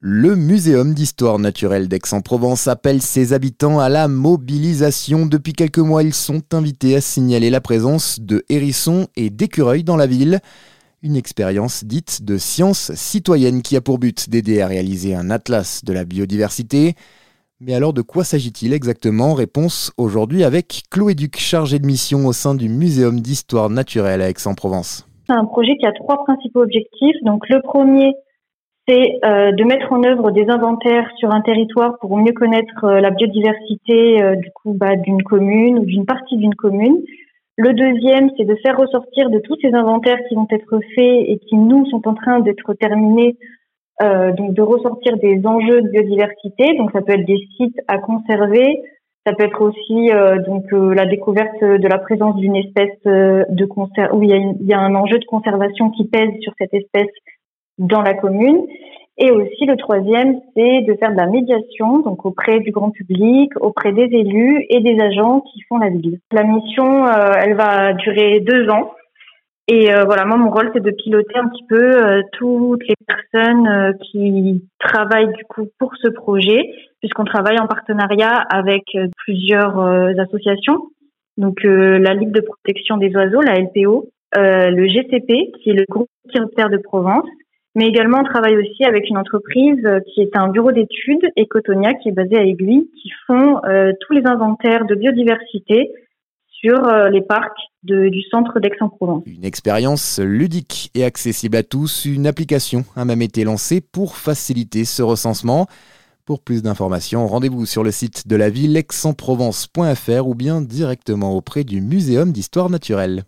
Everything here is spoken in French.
Le Muséum d'histoire naturelle d'Aix-en-Provence appelle ses habitants à la mobilisation. Depuis quelques mois, ils sont invités à signaler la présence de hérissons et d'écureuils dans la ville. Une expérience dite de science citoyenne qui a pour but d'aider à réaliser un atlas de la biodiversité. Mais alors de quoi s'agit-il exactement? Réponse aujourd'hui avec Chloé Duc, chargée de mission au sein du Muséum d'histoire naturelle à Aix-en-Provence. C'est un projet qui a trois principaux objectifs. Donc le premier, c'est euh, de mettre en œuvre des inventaires sur un territoire pour mieux connaître euh, la biodiversité euh, du coup bah, d'une commune ou d'une partie d'une commune. Le deuxième, c'est de faire ressortir de tous ces inventaires qui vont être faits et qui nous sont en train d'être terminés, donc de ressortir des enjeux de biodiversité. Donc ça peut être des sites à conserver, ça peut être aussi donc la découverte de la présence d'une espèce de conser où il y, a il y a un enjeu de conservation qui pèse sur cette espèce dans la commune. Et aussi le troisième, c'est de faire de la médiation, donc auprès du grand public, auprès des élus et des agents qui font la ville. La mission, euh, elle va durer deux ans. Et euh, voilà, moi, mon rôle, c'est de piloter un petit peu euh, toutes les personnes qui travaillent du coup pour ce projet, puisqu'on travaille en partenariat avec plusieurs associations. Donc la Ligue de protection des oiseaux, la LPO, le GCP, qui est le groupe Chiroptère de Provence, mais également, on travaille aussi avec une entreprise euh, qui est un bureau d'études, Ecotonia, qui est basé à Aiguille, qui font euh, tous les inventaires de biodiversité sur euh, les parcs du centre d'Aix-en-Provence. Une expérience ludique et accessible à tous. Une application a même été lancée pour faciliter ce recensement. Pour plus d'informations, rendez-vous sur le site de la ville aix-en-provence.fr ou bien directement auprès du Muséum d'histoire naturelle.